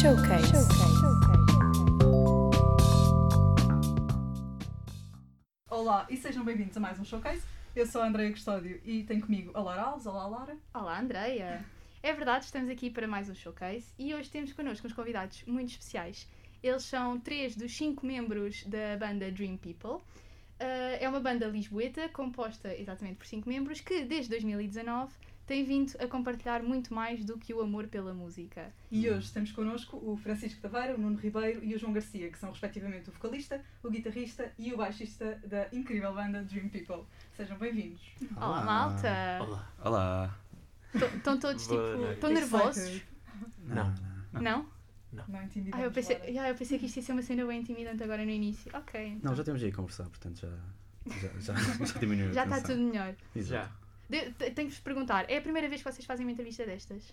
Showcase. Olá e sejam bem-vindos a mais um Showcase. Eu sou a Andreia Custódio e tenho comigo a Lara Alves. Olá, Lara. Olá, Andreia! É verdade, estamos aqui para mais um showcase e hoje temos connosco uns convidados muito especiais. Eles são três dos cinco membros da banda Dream People. Uh, é uma banda lisboeta composta exatamente por cinco membros que, desde 2019, tem vindo a compartilhar muito mais do que o amor pela música. E hoje temos connosco o Francisco Taveira, o Nuno Ribeiro e o João Garcia, que são respectivamente o vocalista, o guitarrista e o baixista da incrível banda Dream People. Sejam bem-vindos. Olá, malta! Olá. Olá. Estão todos tipo. Estão nervosos? Excited. Não. Não? Não intimidamos. Ah, eu pensei, ah, eu pensei que isto ia ser uma cena bem intimidante agora no início. Ok. então. Não, já temos aí a conversar, portanto já, já, já, já diminuiu Já está tudo melhor. Exato. Já? De- te- Tenho que vos perguntar: é a primeira vez que vocês fazem uma entrevista destas?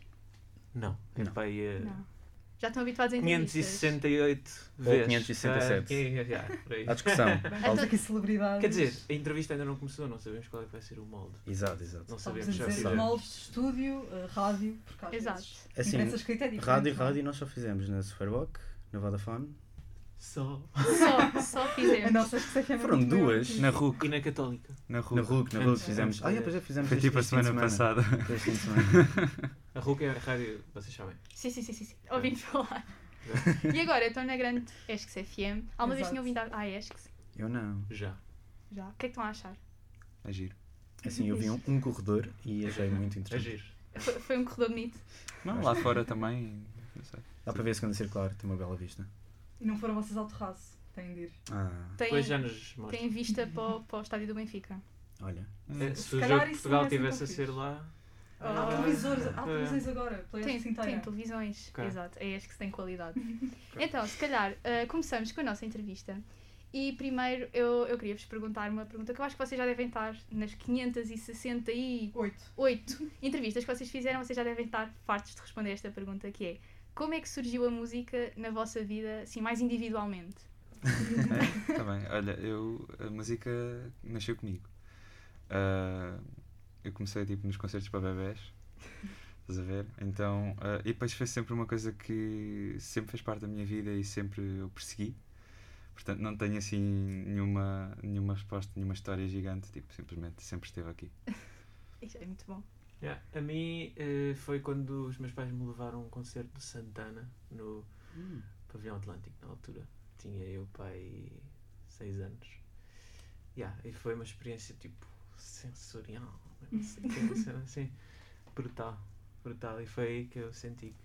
Não. Não. Epá, eh, Não. Já estão habituados a entrevistas? 568 Ou vezes. 567. Ah, é, é, é, por aí. Há discussão. Bem, temos Então- aqui celebridades. Quer dizer, a entrevista ainda não começou, não sabemos qual é que vai ser o molde. Exato, exato. Não Estamos sabemos a já. dizer Exato. moldes de estúdio, eh, rádio, porque às Exato. vezes Assim, imprensa escrita é diferente. rádio, é? rádio nós só fizemos na Superboc, na Vodafone. Só. Só, só fizemos. A nossa Foram duas. Na RUC. E na Católica. Na RUC. Na RUC, na RUC Antes- fizemos. Ah, de- é, pois é, fizemos Foi tipo a de semana passada. Semana. A RUC é a rádio, vocês sabem. Sim, sim, sim, sim, sim. Ouvimos falar. E agora, estou na grande Esques FM. Alguma vez tinham vindo à à Esques? Eu não. Já. Já. O que é que estão a achar? É giro. Assim, eu vi um, um corredor e achei muito É interessante. giro. Foi, foi um corredor bonito. Não, lá fora também. Não sei. Dá para ver a segunda circular, tem uma bela vista. E não foram vocês ao terraço. Têm de ir. Ah, Tem, Depois já nos mostra. tem vista para o, para o estádio do Benfica. olha. É, Se se o calhar jogo de isso Portugal não é assim estivesse tão a ser lá. Há Ah. televisores, há É. televisões agora, Tem, inteira. tem televisões. Ok. Exato. É Esques que tem qualidade. Então, se calhar, ah, começamos com a nossa entrevista. E primeiro eu, eu queria vos perguntar uma pergunta que eu acho que vocês já devem estar nas 568 Oito. entrevistas que vocês fizeram, vocês já devem estar fartos de responder esta pergunta que é como é que surgiu a música na vossa vida, assim, mais individualmente? É? Tá bem. Olha, eu. A música nasceu comigo. Ah, eu comecei tipo nos concertos para bebés. Estás a ver? Então. ah, e depois foi sempre uma coisa que sempre fez parte da minha vida e sempre eu persegui. Portanto, não tenho assim nenhuma, nenhuma resposta, nenhuma história gigante. Tipo, simplesmente sempre esteve aqui. Isso é muito bom. Yeah. A mim eh, foi quando os meus pais me levaram a um concerto de Santana no Pavilhão Atlântico na altura. Tinha eu pai seis anos. Yeah, e foi uma experiência tipo sensorial. Não sei, que assim brutal. Brutal. E foi aí que eu senti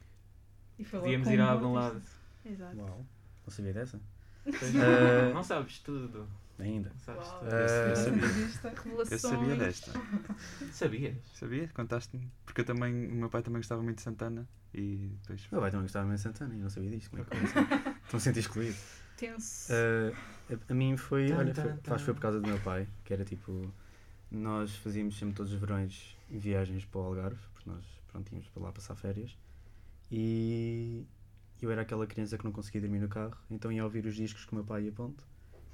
que E podíamos ir a um algum lado. Exato. Uau. Não sabia dessa? Pois não, não sabes tudo. Ainda. Uau. Eu Essa sabia. Eu Revelações. sabia desta. Sabias? Sabia? Contaste-me? Porque eu também, o meu pai também gostava muito de Santana e depois. Meu pai também gostava muito de Santana e não sabia disto. Como é que? Estou a sentir excluído. Tenso. Uh, a, a mim foi, Tan, olha, tan, foi, tan. acho que foi por causa do meu pai, que era tipo, nós fazíamos sempre todos os verões viagens para o Algarve, porque nós pronto, íamos para lá passar férias, e eu era aquela criança que não conseguia dormir no carro, então ia ouvir os discos que o meu pai ia pondo,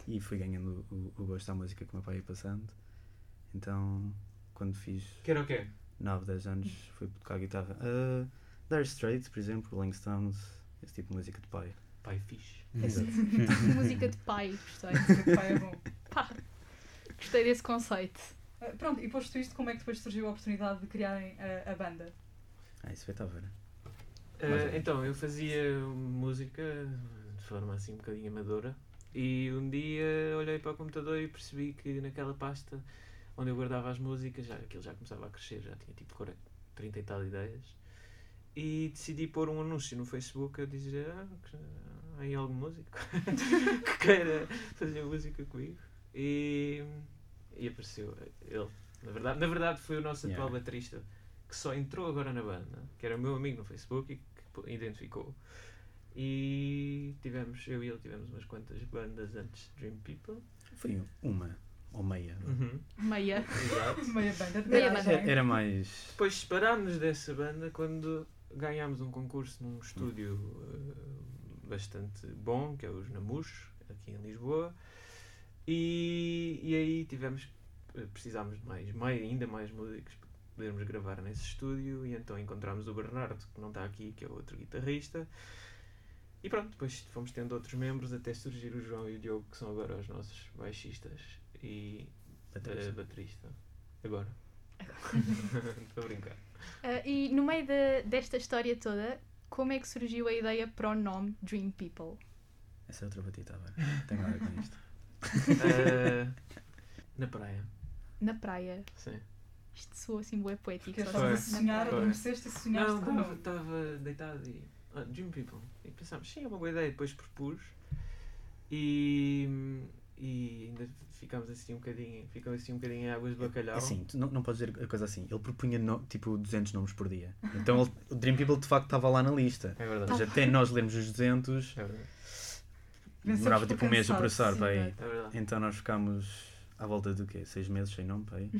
e fui ganhando o, o gosto da música que o meu pai ia passando, então quando fiz Que era o quê? 9, 10 anos fui tocar guitarra, uh, Dire Straits, por exemplo, Rolling Stones, esse tipo de música de pai. Pai fixe. Exato. Música de pai, gostei. Esse pai é bom. Pá, gostei desse conceito. Ah, Pronto, e posto isto, como é que depois surgiu a oportunidade de criarem a, a banda? Ah, isso foi Mais ou menos. então, eu fazia música de forma assim um bocadinho amadora e um dia olhei para o computador e percebi que naquela pasta onde eu guardava as músicas, já, aquilo já começava a crescer, já tinha tipo 40, 30 e tal ideias e decidi pôr um anúncio no Facebook a dizer ah, há aí algum músico que queira fazer música comigo e, e apareceu ele. Na verdade, na verdade foi o nosso atual Yeah. baterista que só entrou agora na banda, que era o meu amigo no Facebook e que identificou. E tivemos, eu e ele tivemos umas quantas bandas antes de Dream People. Foi uma ou meia. Meia. Exato. Meia banda de Meia garagem. Era, era mais. Depois separámos dessa banda quando ganhámos um concurso num estúdio eh, bastante bom, que é os Namus, aqui em Lisboa. E, e aí tivemos, eh, precisámos de mais, mais, ainda mais músicos para podermos gravar nesse estúdio. E então encontramos o Bernardo, que não está aqui, que é o outro guitarrista. E pronto, depois fomos tendo outros membros até surgir o João e o Diogo, que são agora os nossos baixistas e Baterista. eh, baterista. Agora. Estou a brincar. Ah, e no meio de- desta história toda, como é que surgiu a ideia para o nome Dream People? Essa é outra batida agora. Tem nada a ver com isto. Eh, na praia, Na praia. sim. Isto soou assim bué poético. Estavas a sonhar, adormeceste e sonhaste Não, estava deitado e. Ah, Dream People. E pensámos, sim, é uma boa ideia. Depois propus e. E ainda ficámos assim um bocadinho. Ficamos assim um bocadinho em águas de bacalhau. Assim, tu não, não podes dizer a coisa assim. Ele propunha no- tipo 200 nomes por dia. Então ele- o Dream People de facto estava lá na lista. É verdade. Mas até nós lermos os 200, É verdade. Demorava tipo um mês a processar sim, para aí. é. É. Então nós ficámos à volta do quê? Seis meses sem nome aí?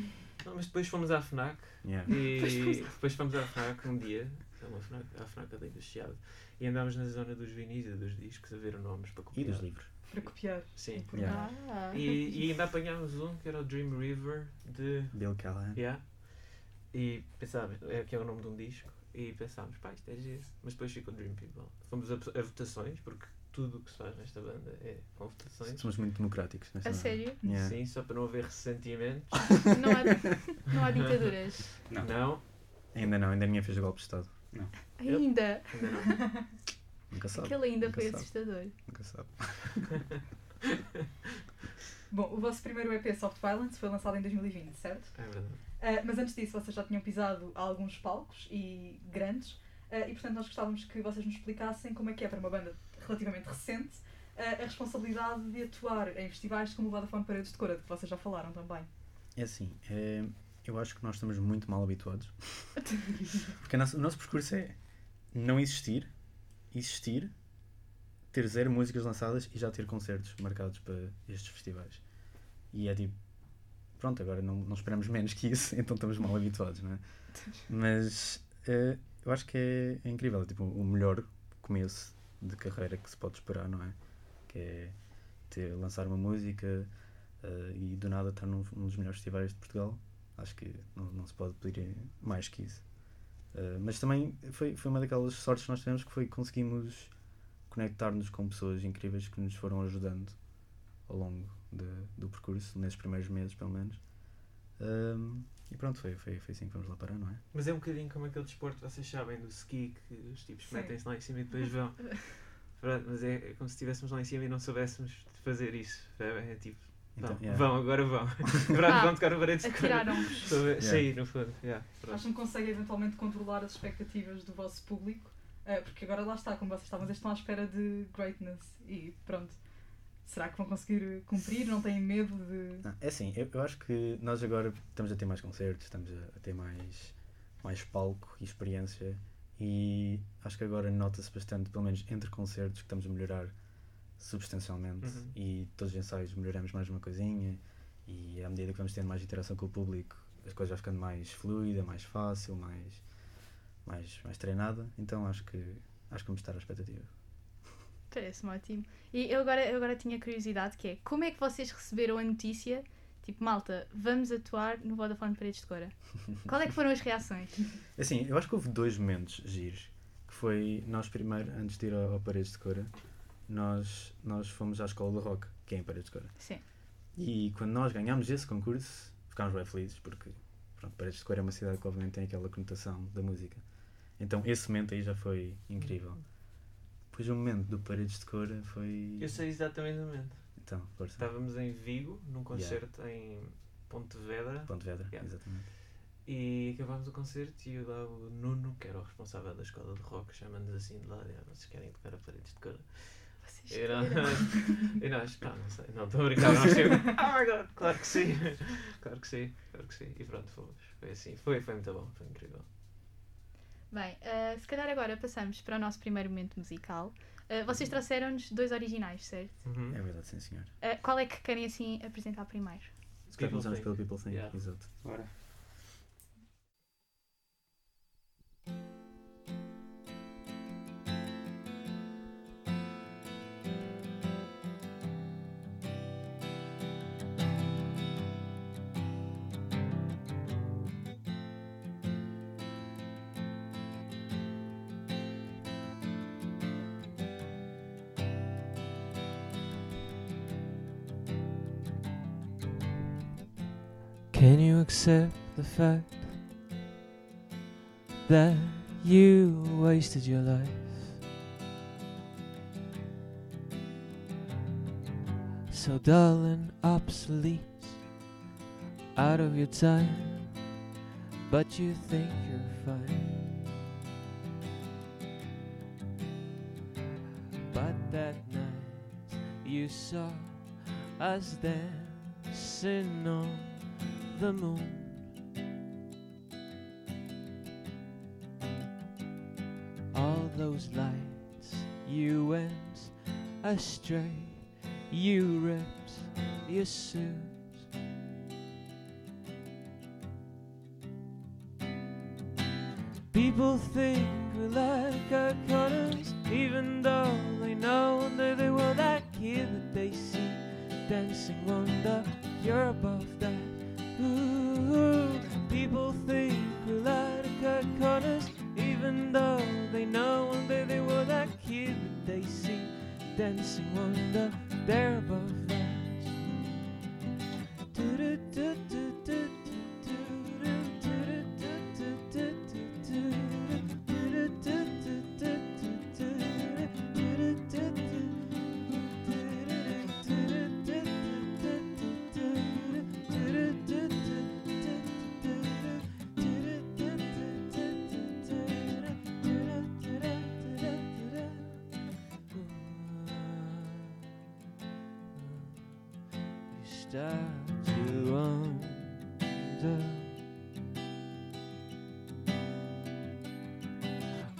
Não, mas depois fomos à FNAC Yeah. e depois fomos à FNAC um dia. É uma FNAC, à FNAC ali do Chiado. E andámos na zona dos vinis e dos discos a ver nomes para E copiar. dos livros. Para copiar. Sim. Yeah. Ah. E, e ainda apanhámos um que era o Dream River de. Bill Callahan. Yeah. E pensávamos, é que é o nome de um disco, e pensámos, pá, isto é giro. Mas depois ficou Dream People. Fomos a, a votações, porque tudo o que se faz nesta banda é com votações. Somos muito democráticos. nesta A banda. sério? Yeah. Sim, só para não haver ressentimentos. Não há, não há ditaduras. Não. Não, Ainda não, ainda ninguém fez o golpe de Estado. Ainda. ainda não. Nunca sabe. Aquele ainda Nunca foi sabe. assustador. Nunca sabe. Bom, o vosso primeiro EP Soft Violence foi lançado em 2020, certo? É verdade. Ah, mas antes disso, vocês já tinham pisado alguns palcos e grandes, ah, e portanto nós gostávamos que vocês nos explicassem como é que é para uma banda relativamente recente ah, a responsabilidade de atuar em festivais como o Vodafone Paredes de Cora, de que vocês já falaram também. É assim, é, eu acho que nós estamos muito mal habituados. Porque o nosso, percurso é não existir, existir, ter zero músicas lançadas e já ter concertos marcados para estes festivais. E é tipo, pronto, agora não, não esperamos menos que isso, então estamos mal habituados, não é? Mas eh, eu acho que é, é incrível, é tipo o melhor começo de carreira que se pode esperar, não é? Que é ter, lançar uma música eh, e do nada estar num, num dos melhores festivais de Portugal. Acho que não, não se pode pedir mais que isso. Eh, mas também foi, foi uma daquelas sortes que nós tivemos que foi que conseguimos conectar-nos com pessoas incríveis que nos foram ajudando ao longo de- do percurso, nesses primeiros meses pelo menos. Ahm, e pronto, foi, foi, foi assim que fomos lá parar, não é? Mas é um bocadinho como aquele desporto, vocês sabem, do ski, que os tipos metem-se lá em cima e depois vão. Pronto, mas é, é como se estivéssemos lá em cima e não soubéssemos fazer isso. percebem? É tipo, vão, Então, yeah. vão agora vão. Pronto, Ah, vão tocar no paredes de cor. Atiraram-vos. Estou a ver- Yeah. Sim, no fundo. Yeah. Acham que conseguem eventualmente controlar as expectativas do vosso público? Ah, porque agora lá está, como vocês estavam, eles estão à espera de greatness e pronto. Será que vão conseguir cumprir? Não têm medo de. Não, é assim, eu, eu acho que nós agora estamos a ter mais concertos, estamos a, a ter mais, mais palco e experiência e acho que agora nota-se bastante, pelo menos entre concertos, que estamos a melhorar substancialmente Uhum. e todos os ensaios melhoramos mais uma coisinha e à medida que vamos tendo mais interação com o público as coisas vão ficando mais fluida, mais fácil, mais, mais, mais treinada, então acho que acho que vamos estar à expectativa. Parece-me ótimo. E eu agora, eu agora tinha curiosidade que é como é que vocês receberam a notícia? Tipo, malta, vamos atuar no Vodafone Paredes de Cora. Qual é que foram as reações? Assim, eu acho que houve dois momentos giros. Que foi, nós primeiro, antes de ir ao, ao Paredes de Cora, nós, nós fomos à escola de rock, que é em Paredes de Cora. Sim. E quando nós ganhámos esse concurso, ficámos bem felizes, porque pronto, Paredes de Cora é uma cidade que obviamente tem aquela conotação da música. Então esse momento aí já foi incrível. Depois o momento do Paredes de Cora foi... Eu sei exatamente o momento. Então, força. Estávamos em Vigo, num concerto em Pontevedra. Pontevedra, Yeah. exatamente. E acabámos o concerto e lá o Nuno, que era o responsável da escola de rock, chama-nos assim de lá, "Ah, vocês querem tocar a paredes de cor? Vocês E nós, queiram. e nós, pá, não sei, não estou a brincar, nós chegamos, oh my god, claro que sim, claro que sim, claro que sim. E pronto, fomos, foi assim, foi, foi muito bom, foi incrível. Bem, ah, se calhar agora passamos para o nosso primeiro momento musical. Ah, vocês trouxeram-nos dois originais, certo? Uhum. É verdade, sim senhor. Ah, qual é que querem assim apresentar primeiro? Se calhar começamos pelo People Think, Yeah. exato. Bora. Accept the fact that you wasted your life? So dull and obsolete, out of your time, but you think you're fine. But that night you saw us dancing on the moon. All those lights, you went astray, you ripped your suit. People think we're like our colors, even though they know that they were that kid that they see dancing wonder. You're above passing wonder.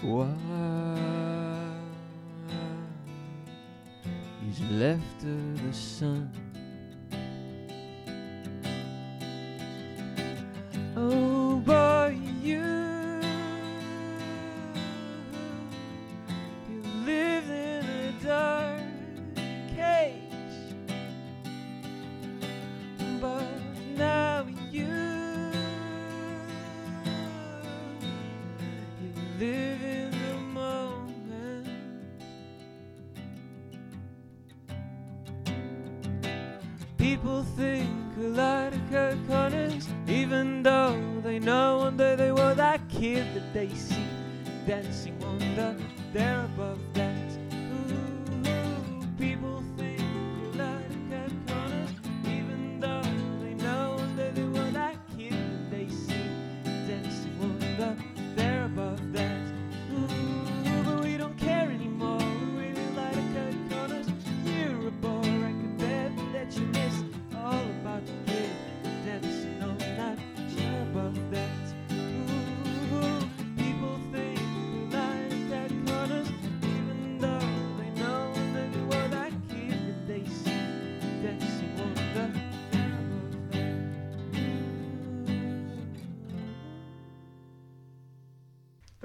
Why he's left of the sun. 的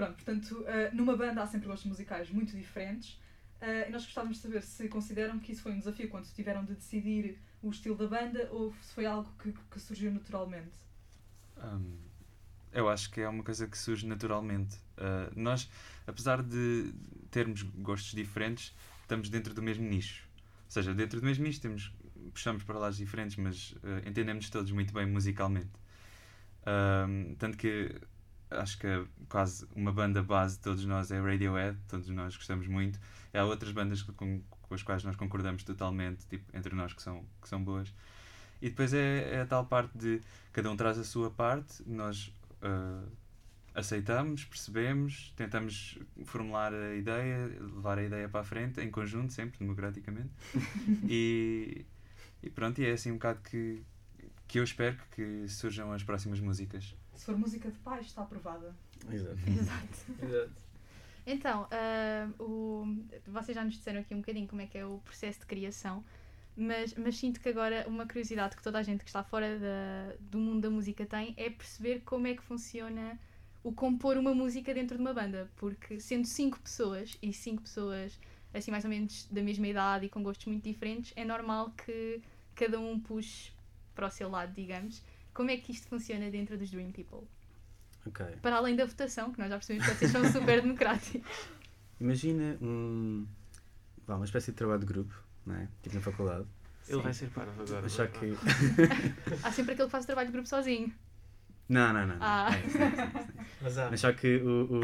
Pronto, portanto, eh, numa banda há sempre gostos musicais muito diferentes eh, e nós gostávamos de saber se consideram que isso foi um desafio quando tiveram de decidir o estilo da banda ou se foi algo que, que surgiu naturalmente. Hum, eu acho que é uma coisa que surge naturalmente. Uh, nós, apesar de termos gostos diferentes, estamos dentro do mesmo nicho. Ou seja, dentro do mesmo nicho temos, puxamos para lados diferentes, mas uh, entendemos todos muito bem musicalmente. Hum, tanto que acho que é quase uma banda base de todos nós é Radiohead, todos nós gostamos muito. Há outras bandas com, com as quais nós concordamos totalmente, tipo, entre nós que são, que são boas. E depois é, é a tal parte de cada um traz a sua parte, nós ah, aceitamos, percebemos, tentamos formular a ideia, levar a ideia para a frente, em conjunto, sempre, democraticamente. e, e pronto, e é assim um bocado que, que eu espero que surjam as próximas músicas. Se for música de paz, está aprovada. Exato. Exato. Exato. Então, ah, o, vocês já nos disseram aqui um bocadinho como é que é o processo de criação, mas, mas sinto que agora uma curiosidade que toda a gente que está fora da, do mundo da música tem é perceber como é que funciona o compor uma música dentro de uma banda, porque sendo cinco pessoas e cinco pessoas assim mais ou menos da mesma idade e com gostos muito diferentes, é normal que cada um puxe para o seu lado, digamos. Como é que isto funciona dentro dos Dream People? Ok. Para além da votação, que nós já percebemos que vocês são super democráticos. Imagina um, vá, uma espécie de trabalho de grupo, não é? tipo na faculdade, Ele Sim. vai ser parvo agora. Achar que. Há sempre aquele que faz o trabalho de grupo sozinho. Não, não, não. não. Ah. Mas há. Mas só que o, o,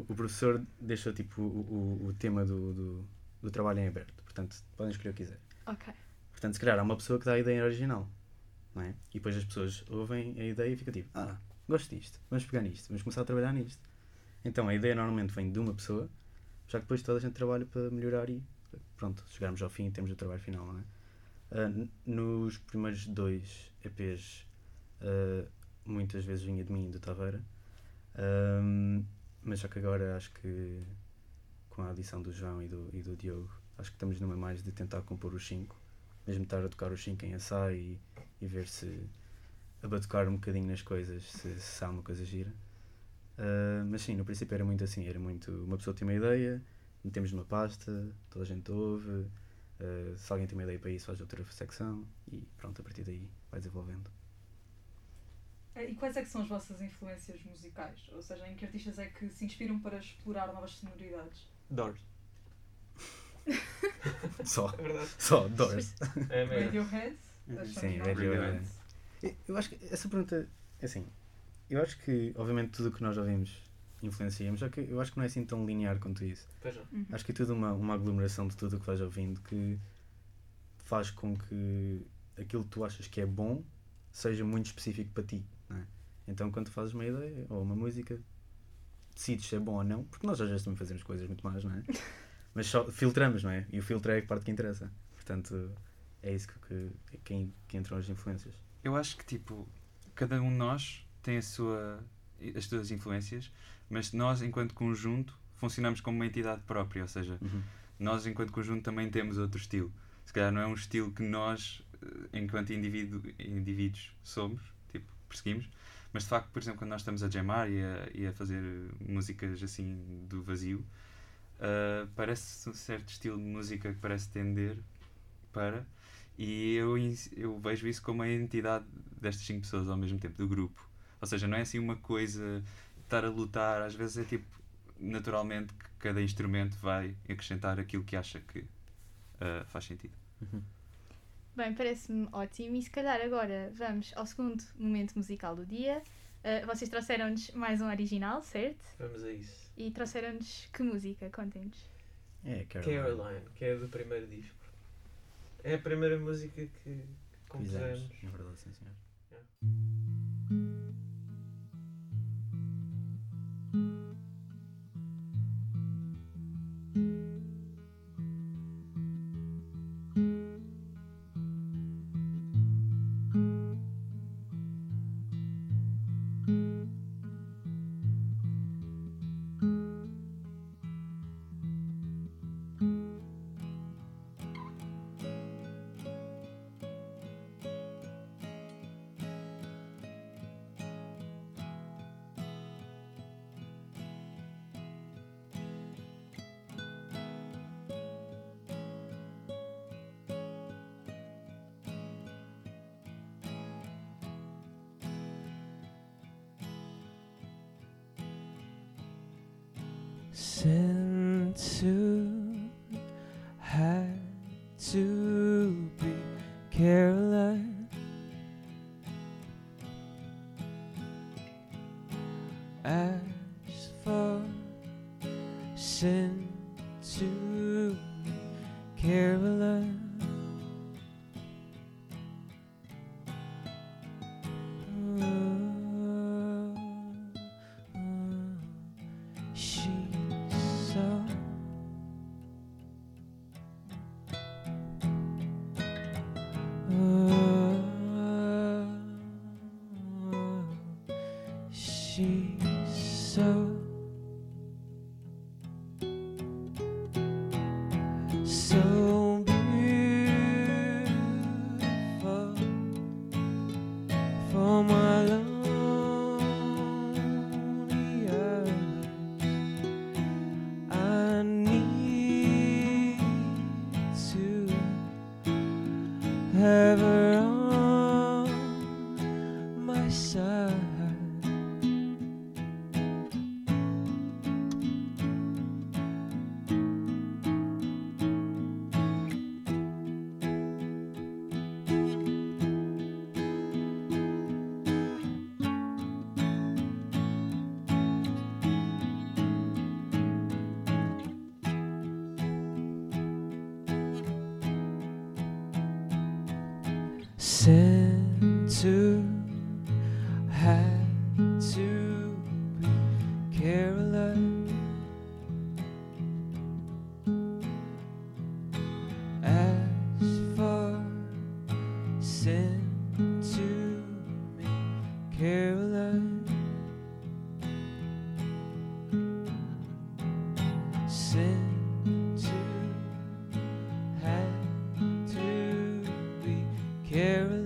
o, o professor deixou tipo, o, o, o tema do, do, do trabalho em aberto. Portanto, podem escolher o que quiser. Ok. Portanto, se calhar há uma pessoa que dá a ideia original. Não é? E depois as pessoas ouvem a ideia e ficam tipo, ah, gosto disto, vamos pegar nisto, vamos começar a trabalhar nisto. Então a ideia normalmente vem de uma pessoa, já que depois toda a gente trabalha para melhorar e pronto, chegarmos ao fim e temos o trabalho final, não é? Ah, n- nos primeiros dois EPs, ah, muitas vezes vinha de mim e do Taveira, Ahm, mas só que agora acho que com a adição do João e do, e do Diogo, acho que estamos numa mais de tentar compor os cinco, mesmo estar a tocar os cinco em ensaio e, e ver se a batucar um bocadinho nas coisas, se, se há uma coisa gira. Ah, mas sim, no princípio era muito assim, era muito uma pessoa tem uma ideia, metemos numa pasta, toda a gente ouve, ah, se alguém tem uma ideia para isso faz outra secção e pronto, a partir daí vai desenvolvendo. Eh, E quais é que são as vossas influências musicais? Ou seja, em que artistas é que se inspiram para explorar novas sonoridades? Doors. Só, É verdade. só, Doors. É mesmo. Radiohead? Uhum. Sim, não? Radiohead. Eu- acho que essa pergunta, assim, eu acho que, obviamente, tudo o que nós ouvimos influenciamos, só que eu acho que não é assim tão linear quanto isso. Uhum. Acho que é tudo uma, uma aglomeração de tudo o que vais ouvindo que faz com que aquilo que tu achas que é bom seja muito específico para ti, não é? Então, quando tu fazes uma ideia ou uma música, decides se é bom ou não, porque nós às vezes também fazemos coisas muito más, não é? Mas só filtramos, não é? E o filtro é a parte que interessa. Portanto, é isso que, que, que, que entram as influências. Eu acho que tipo, cada um de nós tem a sua, as suas influências, mas nós, enquanto conjunto, funcionamos como uma entidade própria, ou seja, Uhum. nós, enquanto conjunto, também temos outro estilo. Se calhar não é um estilo que nós, eh, enquanto indivíduo, indivíduos, somos, tipo, perseguimos, mas de facto, por exemplo, quando nós estamos a jamar e a, e a fazer músicas assim do vazio, ah, parece um certo estilo de música que parece tender para, e eu, eu vejo isso como a entidade destas cinco pessoas ao mesmo tempo, do grupo. Ou seja, não é assim uma coisa estar a lutar, às vezes é tipo naturalmente que cada instrumento vai acrescentar aquilo que acha que ah, faz sentido. Bem, parece-me ótimo. E se calhar agora vamos ao segundo momento musical do dia. Uh, vocês trouxeram-nos mais um original, certo? Vamos a isso. E trouxeram-nos que música? Contem-nos. É, Caroline. Caroline, que é do primeiro disco. É a primeira música que compusemos. Fizemos, é verdade, sim, senhor. Since Caroline.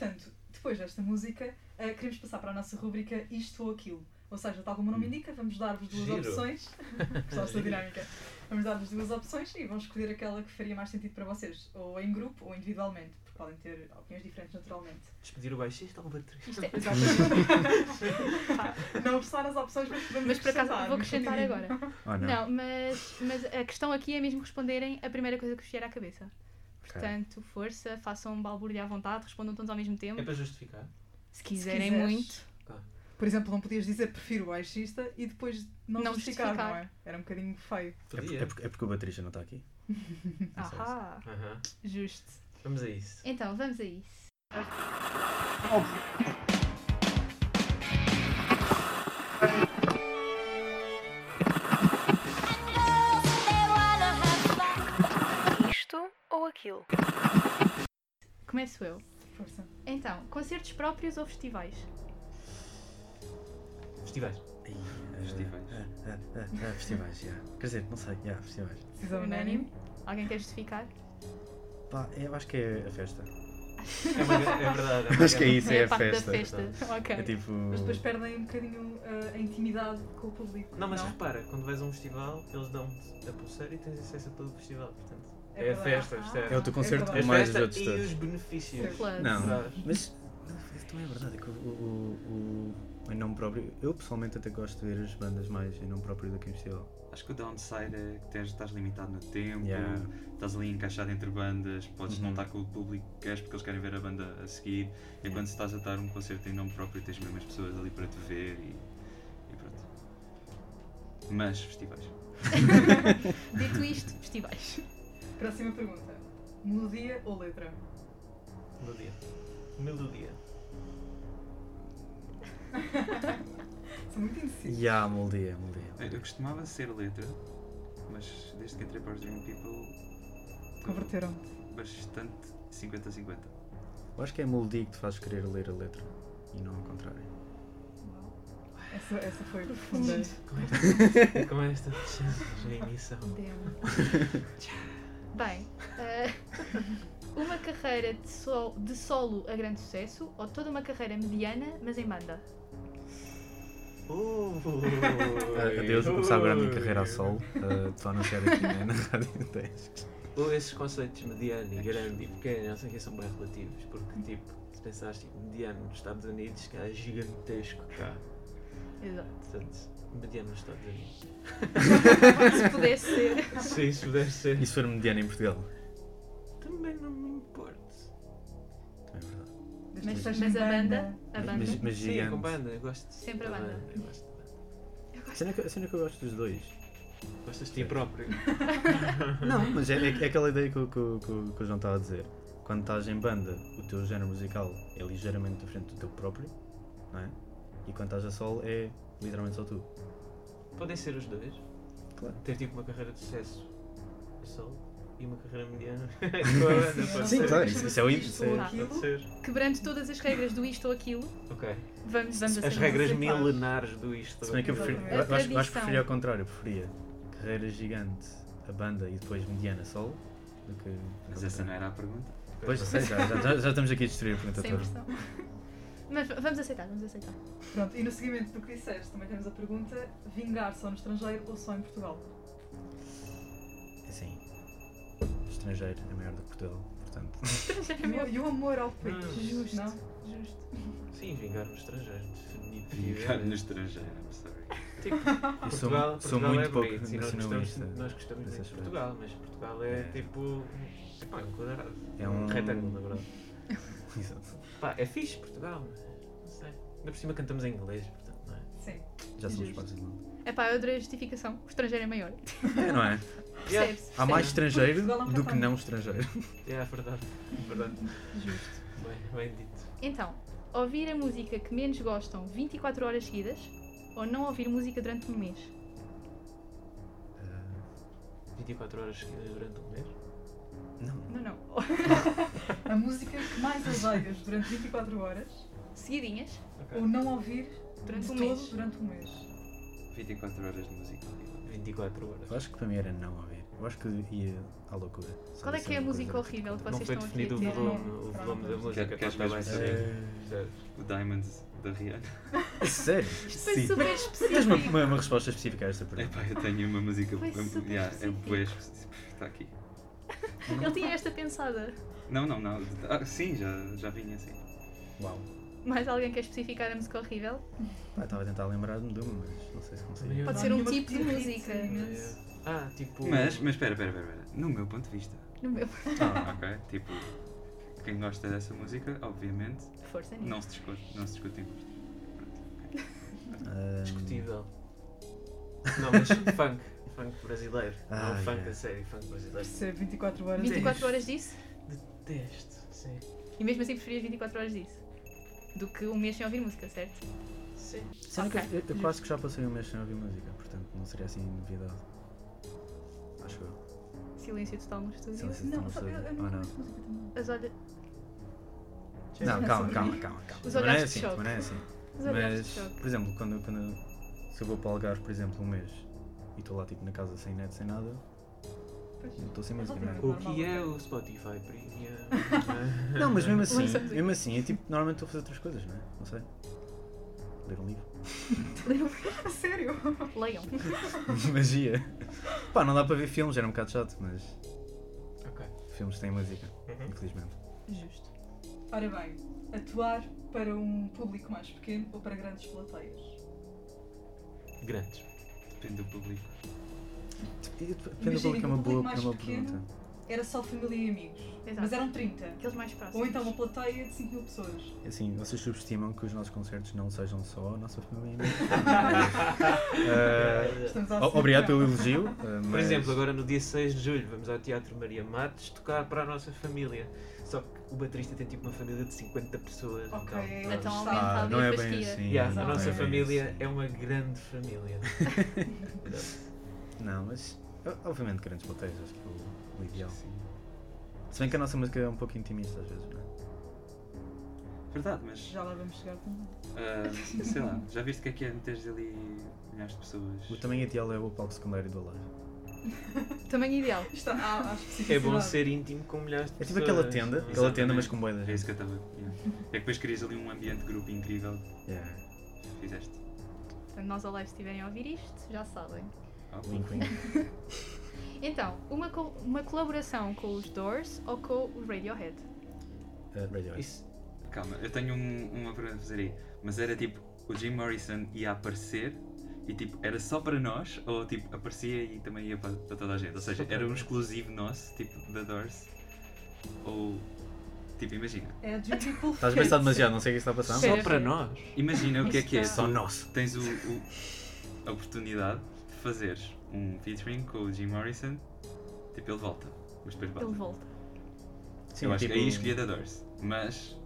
Portanto, depois desta música, uh, queremos passar para a nossa rúbrica Isto ou Aquilo. Ou seja, tal como o nome indica, vamos dar-vos duas Giro. opções. Gostaste da dinâmica? Vamos dar-vos duas opções e vão escolher aquela que faria mais sentido para vocês, ou em grupo ou individualmente, porque podem ter opiniões diferentes naturalmente. Despedir o baixista ou o baterista? É- Exatamente. Não está nas opções, mas podemos Mas por acaso vou acrescentar agora. Oh, não. Não, mas, mas a questão aqui é mesmo responderem a primeira coisa que vos vier à cabeça. Portanto, força, façam um balbúrdio à vontade, respondam todos ao mesmo tempo. É para justificar? Se quiserem quiseres. muito. Por exemplo, não podias dizer prefiro o baixista e depois não, Não justificar, justificar. não é? Era um bocadinho feio. É, por- Podia. é porque, é porque o baterista não está aqui. Não sei se- Ahá, Aham. justo. Vamos a isso. Então, vamos a isso. Aquilo? Começo eu. Força. Então, concertos próprios ou festivais? Festivais. Ai, ah, Festivais. ah, ah, ah, ah, festivais, já. Quer dizer, não sei, já, festivais. Decisão Unânime. Alguém quer justificar? Pá, eu acho que é a festa. É, uma, é verdade. É uma Acho que é isso, é a a parte festa. festa. Ok. É tipo. Mas depois perdem um bocadinho uh, a intimidade com o público. Não, mas repara, quando vais a um festival, eles dão-te a pulseira e tens acesso a todo o festival. Portanto, É é, a verdade. festa, percebe? É o teu concerto verdade. com mais os festa outros e todos. os benefícios. Não, mas isso também é verdade. é que o, o, o, em nome próprio. Eu pessoalmente até gosto de ver as bandas mais em nome próprio do que em festival. Acho que o downside é que tens- estás limitado no tempo, Yeah. estás ali encaixado entre bandas, podes não Uhum. estar com o público que queres porque eles querem ver a banda a seguir. E Yeah. quando estás a dar um concerto em nome próprio, tens mesmo as pessoas ali para te ver e, e pronto. Mas festivais. Dito isto, festivais. Próxima pergunta. Melodia ou letra? Melodia. Melodia. São muito indecisos. E há a moldia, moldia. Eu, eu costumava ser letra, mas desde que entrei para os Dream People. Converteram-te. Bastante 50-50. Eu acho que é a melodia que te faz querer ler a letra e não ao contrário. Essa, essa foi profunda. Com esta, esta já emissão. Damn. Bem, eh, uma carreira de, sol- de solo a grande sucesso ou toda uma carreira mediana, mas em banda? Uh, Adeus, vou começar agora a minha carreira a solo. Uh, Estou a anunciar aqui né, na Rádio 10. Ou esses conceitos mediano e grande e pequeno, não sei que são bem relativos, porque tipo, se pensares tipo, mediano nos Estados Unidos, que é gigantesco cá. Exato. Portanto, mediano nos Estados Unidos. Se pudesse ser. Sim, se puder ser. E se for mediano em Portugal? Também não me importa. Também é verdade. Mas, mas em a banda, a banda. Mas, mas Sim, gigante. com banda, eu gosto Sempre a da banda. Eu gosto da banda. A cena, que, a cena que eu gosto dos dois. Gostas de ti próprio. Não, mas é, é- é aquela ideia que, o- que, o- que, o- que o João estava a dizer. Quando estás em banda, o teu género musical é ligeiramente diferente do teu próprio, não é? E quando estás a solo é literalmente só tu. Podem ser os dois. Claro. Ter tipo uma carreira de sucesso a solo e uma carreira mediana com Sim, claro, isso, isso é o Isto ou aquilo. Quebrando todas as regras do isto ou aquilo, Ok. vamos, vamos As assim. regras milenares do isto. Se bem que eu, prefiro, eu, acho, eu acho que preferia ao contrário, eu preferia carreira gigante a banda e depois mediana solo do que. Mas essa não era a pergunta. Pois, sei, já, já, já, estamos aqui a destruir a pergunta toda. Mas vamos aceitar, vamos aceitar. Pronto, e no seguimento do que disseste, também temos a pergunta: vingar só no estrangeiro ou só em Portugal? Assim, estrangeiro é maior do que Portugal, portanto. Estrangeiro é E o, e amor ao país? Não, justo. Não? Justo. Sim, vingar no estrangeiro. Ficar no estrangeiro, I'm sorry. Tipo, Eu sou, Portugal, sou Portugal muito é pouco bonito e nós nacionalista. gostamos, nós gostamos de. Portugal, mas Portugal é, É. tipo. É um quadrado. É um- retângulo, na verdade. Exato. Pá, é fixe Portugal, mas não sei. Ainda por cima cantamos em inglês, portanto, não é? Sim. Já somos Justo. pagos em Londres. Epá, eu adorei a justificação. O estrangeiro é maior. É, não é? Percebe-se. Há mais estrangeiro Portugal é um do que não estrangeiro. É, é verdade. verdade. Justo. Bem, bem dito. Então, ouvir a música que menos gostam 24 horas seguidas ou não ouvir música durante um mês? Ah, 24 horas seguidas durante um mês? Não. Não, não. A música que mais odeias durante 24 horas Seguidinhas ou não ouvir durante de um todo mês. durante um mês? 24 horas de música horrível. 24 horas. Eu acho que para mim era não ouvir. Eu acho que ia à loucura. Qual é que é a música horrível que Não vocês foi estão a definido o ter? volume, Não, o não, volume da não. música. Quer- queres está bem mesmo saber. O Diamonds da Rihanna. É sério? Foi Sim. super Tens uma, específico. uma, uma resposta específica a esta pergunta? Epá, eu tenho uma música. Foi super yeah, é específico. bué específica. Está aqui. Ele tinha esta pensada. Não, não, não. Ah, sim, já, já vinha assim. Uau. Mais alguém quer especificar a música horrível? Pá, Estava a tentar lembrar-me de uma, mas não sei se consigo. Pode ser um tipo de música. Ah, tipo. Mas, mas espera, espera, espera, espera. No meu ponto de vista. No meu. Ah, Ok? Tipo, quem gosta dessa música, obviamente, Força nisso. não se discute, não se discute em gosto. Pronto, ok. Discutível. Não, mas funk. Funk brasileiro. Ah, não funk yeah. a sério, funk brasileiro. Percebe 24 horas. 24 horas disso? Detesto, sim. E mesmo assim preferias 24 horas disso? Do que um mês sem ouvir música, certo? Sim. Sendo que Ok. eu, eu quase que já passei um mês sem ouvir música, portanto não seria assim novidade. Acho eu. Silêncio total no estúdio. Silêncio. Não, Estão a sabe, eu, eu não Ah, não. gosto de música também. As olhas. Não, calma, calma, calma, calma. Os Mas não é olhares de assim, choque. não é assim. Mas, de choque. por exemplo, quando, quando se eu vou para o Algarve, por exemplo, um mês e estou lá tipo na casa sem net, sem nada, estou sem música, não é? O que é o Spotify Premium? Não, mas mesmo assim, mesmo assim, é tipo, normalmente estou a fazer outras coisas, não é? Não sei. Ler um livro. A sério? Leiam. Magia. Pá, não dá para ver filmes, era um bocado chato, mas Ok. filmes têm música, Uhum. infelizmente. Justo. Ora bem, atuar para um público mais pequeno ou para grandes plateias? Grandes. Depende do público. Depende do Imaginem público, é uma que o público boa, mais é uma pequeno- pergunta. Era só família e amigos. Exato. Mas eram 30. Aqueles mais próximos. Ou então uma plateia de 5 mil pessoas. Assim, vocês subestimam que os nossos concertos não sejam só a nossa família. uh, Estamos a obrigado pelo elogio. uh, Por mas- exemplo, agora no dia 6 de julho vamos ao Teatro Maria Matos tocar para a nossa família. Só que o baterista tem tipo uma família de 50 pessoas. Ok, então, Então aumenta Ah, não a é bem assim. Yeah, Exato. a não nossa é família assim. é uma grande família. Não, mas obviamente grandes plateias, acho que é o, o ideal. Sim. Se bem que a nossa música é um pouco intimista às vezes, não é? Verdade, mas Já lá vamos chegar também. ah, sei lá, já viste o que é que é meteres ali milhares de pessoas? O tamanho ideal é o palco secundário do Alive. Tamanho ideal. Está há, há É bom ser íntimo com milhares de É pessoas. tipo aquela tenda, aquela Exatamente. tenda mas com boia da É isso que eu estava. yeah. É que depois crias ali um ambiente de grupo incrível. Yeah. Fizeste. Portanto, nós ao live se estiverem a ouvir isto, já sabem. Oh. Então, uma, co- uma colaboração com os Doors ou com os Radiohead? Uh, Radiohead. Isso, Calma, eu tenho um- uma pergunta a fazer aí. Mas era tipo, o Jim Morrison ia aparecer e tipo, era só para nós? Ou tipo, aparecia e também ia para, para toda a gente? Ou seja, era um exclusivo nosso, tipo, da Doors? Ou, tipo, imagina. É a Dream People Estás a pensar demasiado, não sei o que está a passar. Só para nós. Imagina o que é que é. Isto Só nosso. Tens o, o- a oportunidade de fazeres um featuring com o Jim Morrison. Tipo, ele volta. Mas depois volta. Ele volta. Sim, eu acho tipo- que aí escolhi a da Doors. Mas,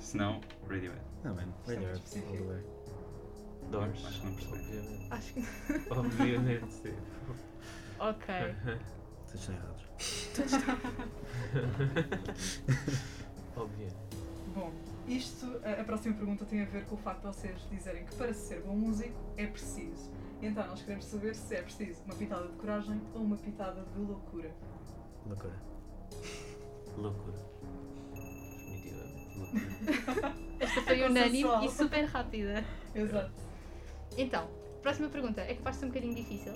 se não, Radiohead. Não, man, Radiohead. Doors. Acho que não. Acho que. Obviamente, sim. Ok. Vocês estão errados. Obviamente. Bom, isto, a, a próxima pergunta tem a ver com o facto de vocês dizerem que para ser bom músico é preciso. Então nós queremos saber se é preciso uma pitada de coragem ou uma pitada de loucura. Loucura. Loucura. Definitivamente. Loucura. Esta foi foi unânime e super rápida. Exato. Então, próxima pergunta. É de ser um bocadinho difícil,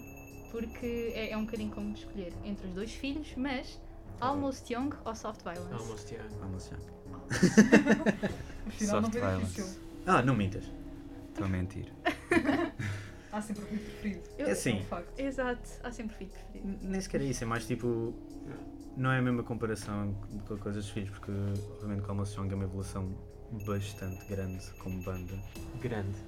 porque é, é um bocadinho como escolher entre os dois filhos, mas Almost Young ou Soft Violence? Almost young. Afinal, não Soft foi violence. difícil. Ah, não mintas. Estou a mentir. Há sempre um filho preferido. Eu- É É assim, um facto. Exato, há sempre filho preferido. N- Nem sequer é isso, é mais tipo. Não é a mesma comparação com a coisa dos filhos, porque obviamente que o Almost Young é uma evolução bastante grande como banda. Grande.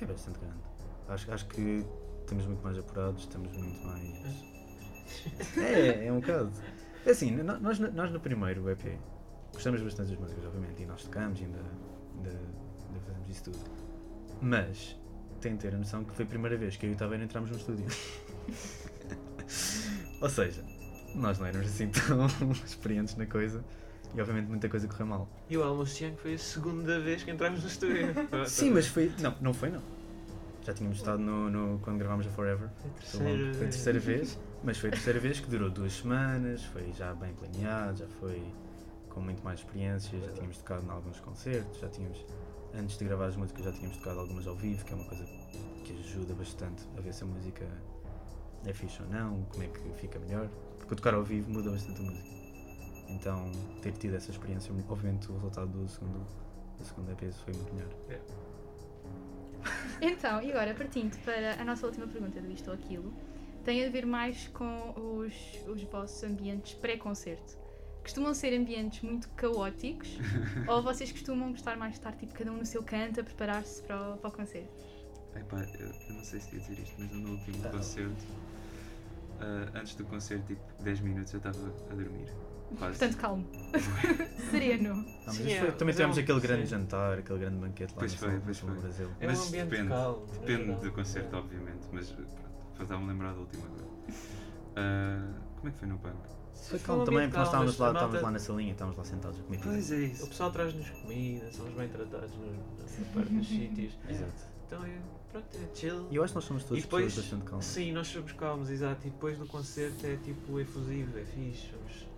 É bastante grande. Acho, acho que estamos muito mais apurados, estamos muito mais. É, é um bocado. É assim, nós, nós no primeiro EP gostamos bastante das músicas, obviamente, e nós tocamos e ainda, ainda, ainda fazemos isso tudo. Mas tem de ter a noção que foi a primeira vez que eu e o Taveira entramos no estúdio. Ou seja, nós não éramos assim tão experientes na coisa e obviamente muita coisa correu mal. E o Almost Young foi a segunda vez que entramos no estúdio. Sim, mas foi. Não, não foi não. Já tínhamos estado no, no- quando gravámos a Forever. Foi a terceira foi a terceira vez, mas foi a terceira vez que durou duas semanas, foi já bem planeado, já foi com muito mais experiência, já tínhamos tocado em alguns concertos, já tínhamos, antes de gravar as músicas, já tínhamos tocado algumas ao vivo, que é uma coisa que ajuda bastante a ver se a música é fixe ou não, como é que fica melhor, porque o tocar ao vivo muda bastante a música. Então, ter tido essa experiência, obviamente o resultado do segundo, do segundo EP foi muito melhor. Então, e agora, partindo para a nossa última pergunta do Isto ou Aquilo, tem a ver mais com os, os vossos ambientes pré-concerto. Costumam ser ambientes muito caóticos ou vocês costumam gostar mais de estar tipo cada um no seu canto a preparar-se para, o- para o concerto? Epá, eu, eu não sei se ia dizer isto, mas no último Ah. concerto, ah, antes do concerto, tipo 10 minutos, eu estava a dormir. Quase. Portanto, calmo. Sereno. Mas Sim, é, foi- também mas é tivemos um- aquele grande sim. jantar, aquele grande banquete lá Pois no, foi, Sul- pois no foi. Brasil. É Mas um depende, calmo. no Depende do concerto, obviamente, mas pronto, para dar-me lembrar da última agora. Ah, como é que foi no punk? Foi calmo também, porque nós estávamos lá, a estávamos malta- lá na salinha, estávamos lá sentados a comer pizza. Pois é O isso. pessoal traz-nos comida, somos bem tratados no- na parte dos sítios. Exato. Então é, pronto, é chill. E eu acho que nós somos todos depois- pessoas bastante calmas. Sim, nós somos calmos, exato. E depois do concerto é tipo efusivo, é fixe. Somos...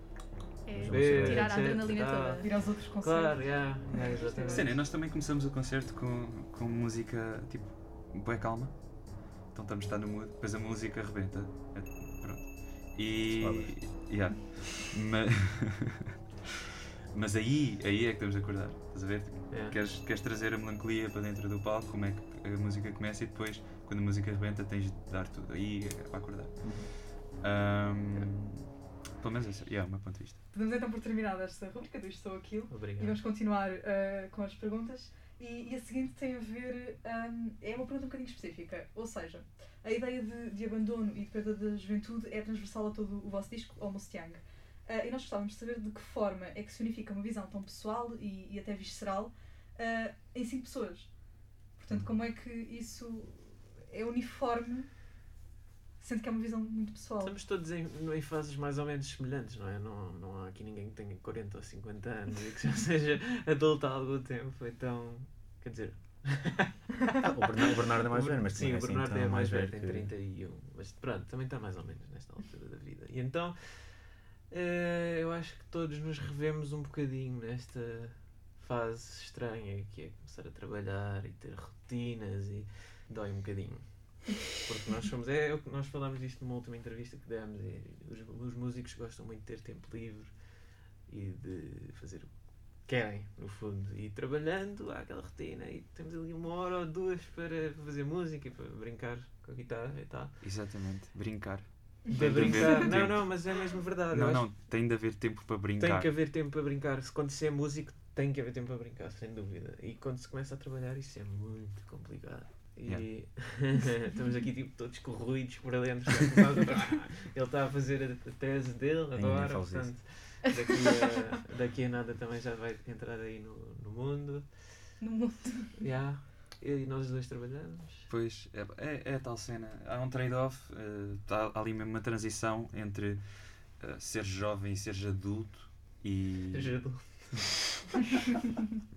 É tirar a etc, adrenalina tá. toda. Ir aos outros concertos. Claro, yeah, yeah, exatamente. Sério, nós também começamos o concerto com, com música tipo bem calma. Então estamos estar no mood, depois a música arrebenta. É, pronto. E. Yeah. Mas, mas aí, aí é que estamos a acordar. Estás a ver? Tipo, Yeah. Queres, queres trazer a melancolia para dentro do palco, como é que a música começa e depois, quando a música arrebenta, tens de dar tudo. Aí é para acordar. Ahm, pelo menos esse yeah, é o meu ponto de vista. Podemos então por terminada esta rubrica do Isto ou Aquilo e Obrigado. vamos continuar ah, com as perguntas. E, e a seguinte tem a ver. ahm, é uma pergunta um bocadinho específica. Ou seja, a ideia de, de abandono e de perda da juventude é transversal a todo o vosso disco, Almost Young. Ah, e nós gostávamos de saber de que forma é que se unifica uma visão tão pessoal e, e até visceral ah, em cinco pessoas. Portanto, como é que isso é uniforme, sendo que é uma visão muito pessoal? Estamos todos em, em fases mais ou menos semelhantes, não é? Não, não há aqui ninguém que tenha 40 ou 50 anos e que já seja adulto há algum tempo, então. Quer dizer. Ah, o, Bernardo, o Bernardo é mais velho, mas Sim, também o é assim Bernardo tão é mais velho, que- tem 31. Mas pronto, também está mais ou menos nesta altura da vida. E então. eh, eu acho que todos nos revemos um bocadinho nesta fase estranha que é começar a trabalhar e ter rotinas e dói um bocadinho. Porque nós somos, é o que nós falámos disto numa última entrevista que demos, é, os, os músicos gostam muito de ter tempo livre e de fazer o que querem, no fundo, e trabalhando há aquela rotina e temos ali uma hora ou duas para fazer música e para brincar com a guitarra e tal. Exatamente, brincar. De de brincar, haver não, tempo. não, mas é mesmo verdade. Não, não, tem de haver tempo para brincar. tem que haver tempo para brincar. Se quando se é músico, tem que haver tempo para brincar, sem dúvida. E quando se começa a trabalhar, isso é muito complicado. E estamos aqui tipo, todos corroídos por dentro. Ele está a fazer a, tese dele agora, é portanto, daqui a, daqui a nada também já vai entrar aí no, no mundo. No mundo. Yeah. E nós dois trabalhamos. Pois, é, é, é a tal cena. Há um trade-off, eh, tá- há ali mesmo uma transição entre eh, ser jovem e seres adulto e, Ajudo.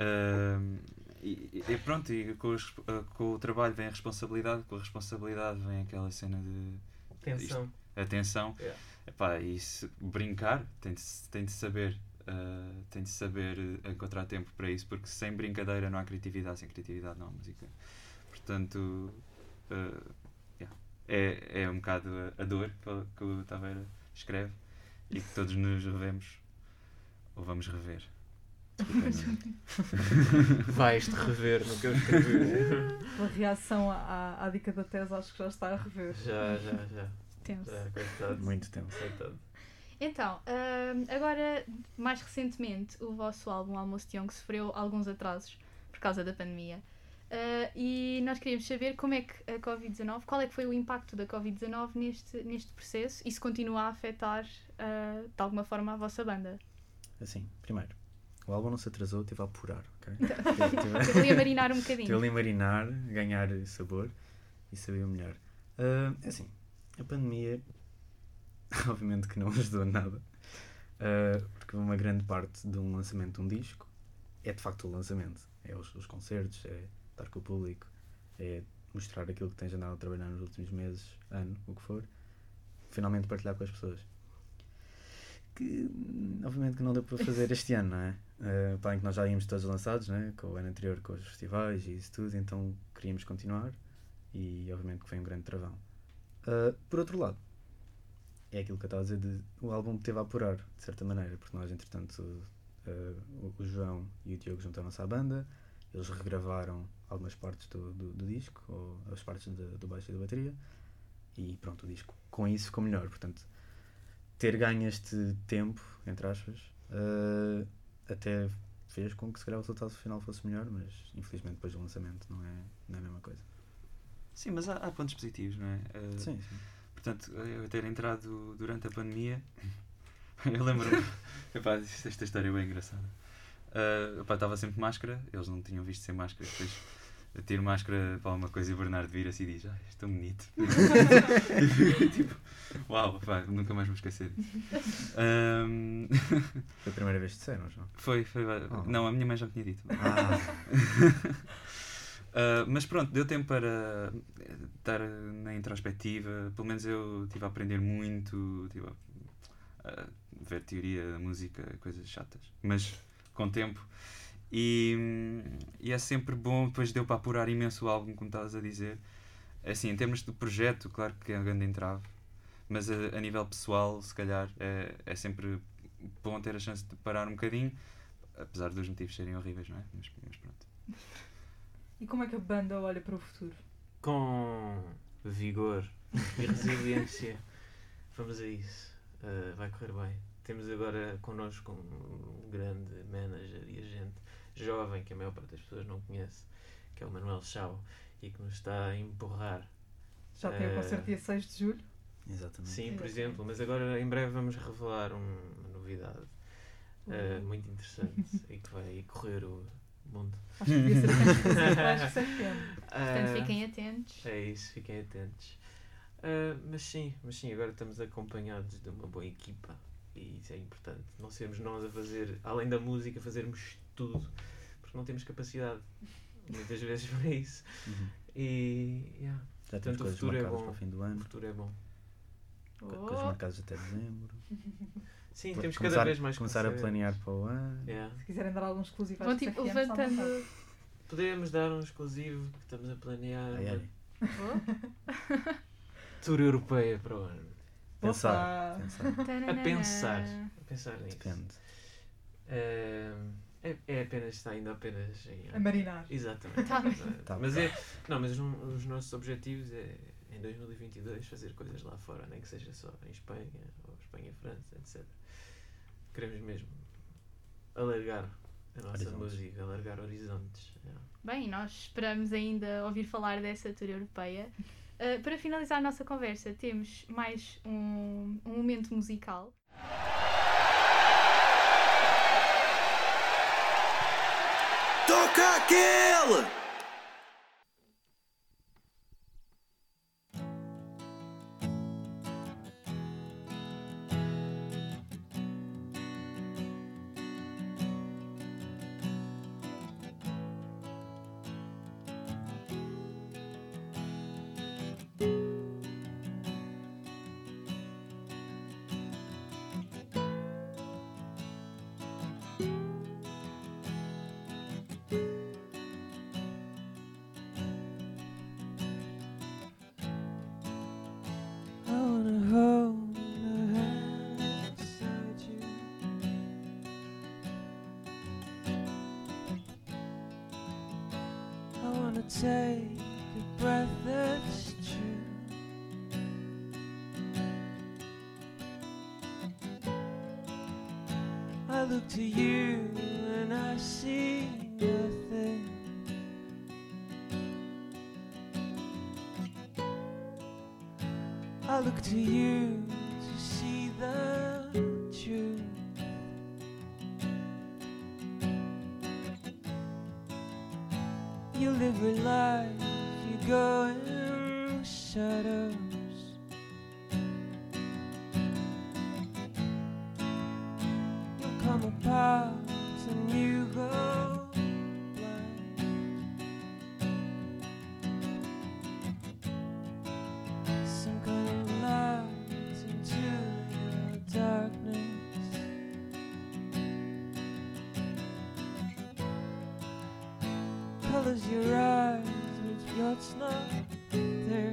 Ahm, e, e pronto, e com, os- eh, com o trabalho vem a responsabilidade, com a responsabilidade vem aquela cena de Tensão. atenção. Yeah. Epá, e se brincar, tem de, tem de saber uh, tem de saber encontrar tempo para isso, porque sem brincadeira não há criatividade, sem criatividade não há música. Portanto, uh, yeah. é, é um bocado a, a dor que, o- que o Taveira escreve e que todos nos revemos ou vamos rever. Vais-te rever no que eu escrevi. A reação à, à dica da tese acho que já está a rever. já, já, já. Tenso. já coitado. Muito tempo. Coitado. Então, ahm, agora, mais recentemente, o vosso álbum Almost Young sofreu alguns atrasos por causa da pandemia. Ah, e nós queríamos saber como é que a Covid-19, qual é que foi o impacto da Covid-19 neste, neste processo e se continua a afetar ah, de alguma forma a vossa banda. Assim, primeiro, o álbum não se atrasou, teve a apurar, ok? Estive ali a marinar um Estive bocadinho. ali a marinar, ganhar sabor e saber melhor. Ah, é assim, a pandemia obviamente que não ajudou nada, ah, porque uma grande parte de um lançamento de um disco é de facto o lançamento. É os, os concertos, é estar com o público, é mostrar aquilo que tens andado a trabalhar nos últimos meses, ano, o que for, finalmente partilhar com as pessoas. Que obviamente que não deu para fazer este ano, não é? Uh, que nós já íamos todos lançados, né? com o ano anterior com os festivais e isso tudo, então queríamos continuar e obviamente que foi um grande travão. Uh, por outro lado, é aquilo que eu estava a dizer, de, o álbum teve a apurar, de certa maneira, porque nós entretanto uh, o João e o Diogo juntaram-se à banda, eles regravaram algumas partes do, do, do disco, ou as partes de- do baixo e da bateria, e pronto, o disco com isso ficou melhor, portanto ter ganho este tempo, entre aspas, uh, até fez com que se calhar o resultado final fosse melhor, mas infelizmente depois do lançamento não é, não é a mesma coisa. Sim, mas há, há pontos positivos, não é? Uh, Sim, sim. Portanto, eu ter entrado durante a pandemia, eu lembro-me. Esta história é bem engraçada. Uh, estava sempre de máscara, eles não tinham visto sem máscara. Depois eu tiro máscara para uma coisa e o Bernardo vira assim e diz: Ai, estou bonito. tipo, uau, pá, nunca mais vou esquecer disso. Um, Foi a primeira vez que disseram, João. foi, foi. Oh. Não, a minha mãe já me tinha dito. Ah, Uh, mas pronto, deu tempo para estar na introspectiva. Pelo menos eu estive a aprender muito, estive a, ver teoria da música, coisas chatas, mas com tempo. E, hum, e é sempre bom, depois deu para apurar imenso o álbum, como estavas a dizer. Assim, em termos de projeto, claro que é um grande entrave, mas a, a nível pessoal, se calhar, é, é sempre bom ter a chance de parar um bocadinho, apesar dos motivos serem horríveis, não é? Mas, mas pronto. E como é que a banda olha para o futuro? Com vigor e resiliência. Vamos a isso. Uh, vai correr bem. Temos agora connosco um grande manager e agente jovem que a maior parte das pessoas não conhece, que é o Manuel Chau, e que nos está a empurrar. Já tem o Eh, concerto dia 6 de julho. exatamente. Sim, por exemplo, mas agora em breve vamos revelar um- uma novidade uh, muito interessante e que vai correr o mundo. Acho que devia ser de setembro. Portanto, Uh, fiquem atentos. É isso, fiquem atentos. Ah, mas sim, mas sim, agora estamos acompanhados de uma boa equipa e isso é importante. Não sermos nós a fazer, além da música, fazermos tudo, porque não temos capacidade muitas vezes para isso. Uhum. E yeah, Já temos Portanto, o coisas futuro é marcadas bom. para o fim do o ano, futuro é bom. co- Oh. coisas marcadas até dezembro. Sim, temos começar, cada vez mais Começar a planear para o ano. Yeah. Se quiserem dar algum exclusivo às tipo levantando. Podemos dar um exclusivo que estamos a planear Ai, ai. Oh. tour europeia para o ano. Pensar, pensar. A pensar. A pensar nisso. Depende. Ah, é, é apenas, está ainda apenas em A marinar. Exatamente. Tá. Tá Mas é, não, mas um- os nossos objetivos é em 2022 fazer coisas lá fora, nem que seja só em Espanha ou Espanha França, etc. Queremos mesmo alargar a nossa Horizontes. música, alargar horizontes. é. Bem, nós esperamos ainda ouvir falar dessa tour europeia. Uh, para finalizar a nossa conversa, temos mais um, um momento musical. Toca aquele! Take a breath that's true. I look to you and I see nothing. I look to you close your eyes, but you're not there.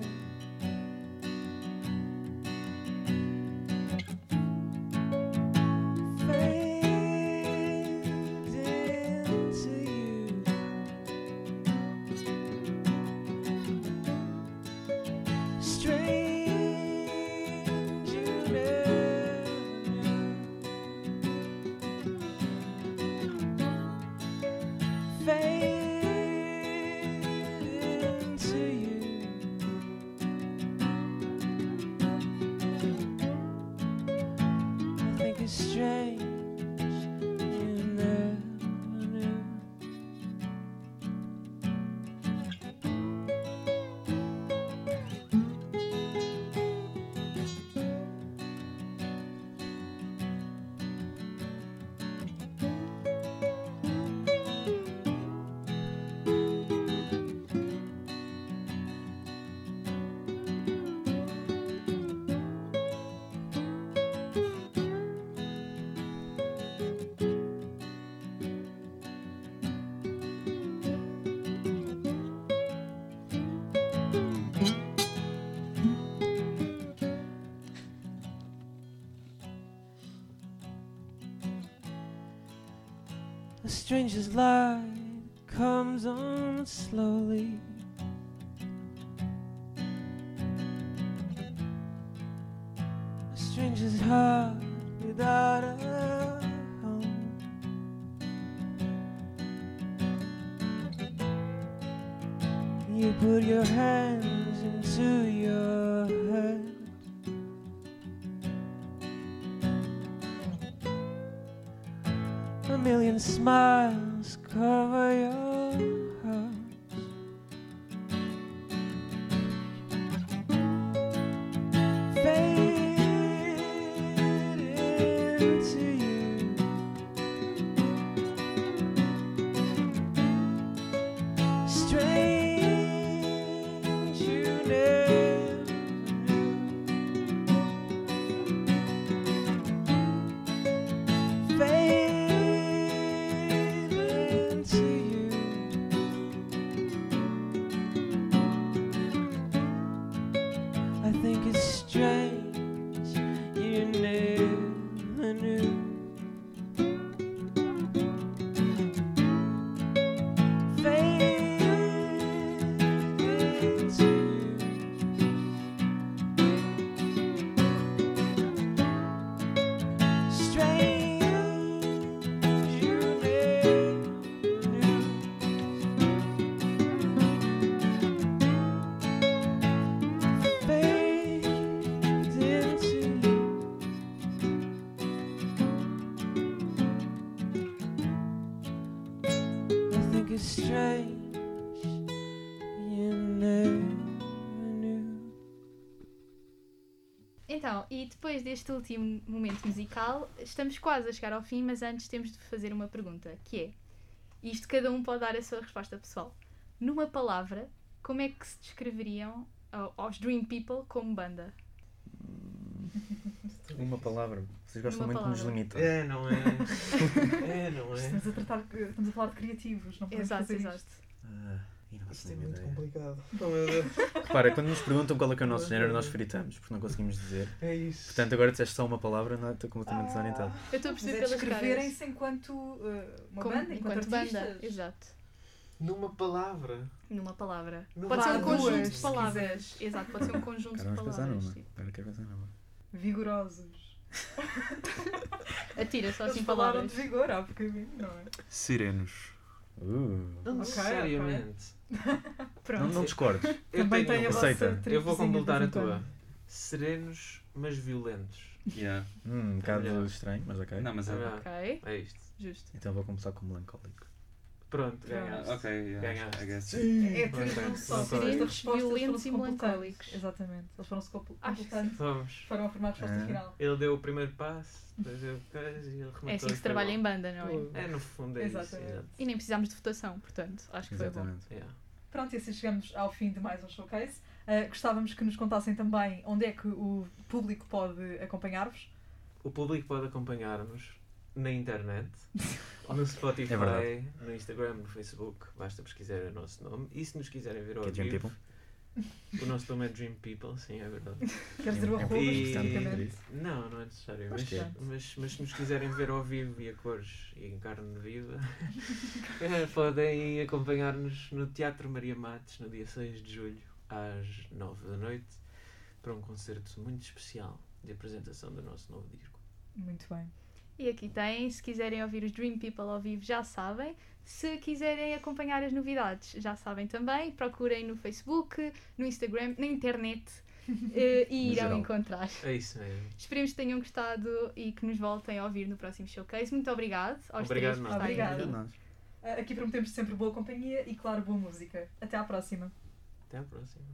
Stranger's light comes on slowly. A stranger's heart without a home. You put your hands into A E depois deste último momento musical, estamos quase a chegar ao fim, mas antes temos de fazer uma pergunta, que é, isto cada um pode dar a sua resposta pessoal. Numa palavra, como é que se descreveriam ao- aos Dream People como banda? Uma palavra. Vocês gostam Uma muito de nos palavra. limitar. É, não é? É, não é? Estamos a, tratar, estamos a falar de criativos, não podemos Exato, fazer exato. isto. Faço Isto é nenhuma muito ideia. complicado. Oh. Repara, quando nos perguntam qual é que é o nosso género, nós fritamos, porque não conseguimos dizer. É isso. Portanto, agora disseste só uma palavra, não é? estou completamente desorientado. Eu estou a perceber é pelas caras. descreverem-se enquanto uh, uma Como- banda, enquanto, banda, artistas. exato. Numa palavra. Numa palavra. Numa pode ser um conjunto Duas, de palavras. Exato, pode ser um conjunto de vamos pensar palavras. numa. tipo. Agora quero pensar numa. Vigorosos. Atira só Eles assim falaram palavras. de vigor há bocadinho, não é? Sirenos. Uh. Não Ok, necessariamente. Não, Pronto. não discordes. Eu Também tenho vossa Aceita. Eu vou completar a tua. Serenos, mas violentos. Yeah. Hum, um bocado estranho, mas ok. Não, mas é. Ah, Ok, É isto. justo. Então vou começar com melancólico. Pronto, ganhaste. Ok, yeah, Ganhaste. I guess. É tudo um só. Serenos, violentos e melancólicos. Exatamente. Eles foram-se completando. Vamos. Foram a formar a resposta Ah. final. Ele deu o primeiro passo, depois eu coisa e ele rematou. É assim que se trabalha bom. em banda, não é? É, no fundo é Exatamente. isso. E nem precisámos de votação, portanto, acho que foi bom. Exatamente. Yeah. Pronto, e assim chegamos ao fim de mais um showcase. Uh, gostávamos que nos contassem também onde é que o público pode acompanhar-vos. O público pode acompanhar-nos na internet, no Spotify, É no Instagram, no Facebook. Basta pesquisar o nosso nome. E se nos quiserem ver ao Que é Dream vivo, People. o nosso nome é Dream People, sim, é verdade. Quer dizer o É arroba E- especificamente. Não, não é necessário. Mas, é. mas, mas se nos quiserem ver ao vivo e a cores e em carne viva, podem acompanhar-nos no Teatro Maria Matos no dia 6 de julho, às 9 da noite, para um concerto muito especial de apresentação do nosso novo disco. Muito bem. E aqui tem, se quiserem ouvir os Dream People ao vivo, já sabem. Se quiserem acompanhar as novidades, já sabem também. Procurem no Facebook, no Instagram, na internet eh, e irão encontrar. É isso mesmo. Esperemos que tenham gostado e que nos voltem a ouvir no próximo showcase. Muito obrigado aos Obrigado, três por nós. estarem Obrigada. aqui. Uh, aqui prometemos sempre boa companhia e, claro, boa música. Até à próxima. Até à próxima.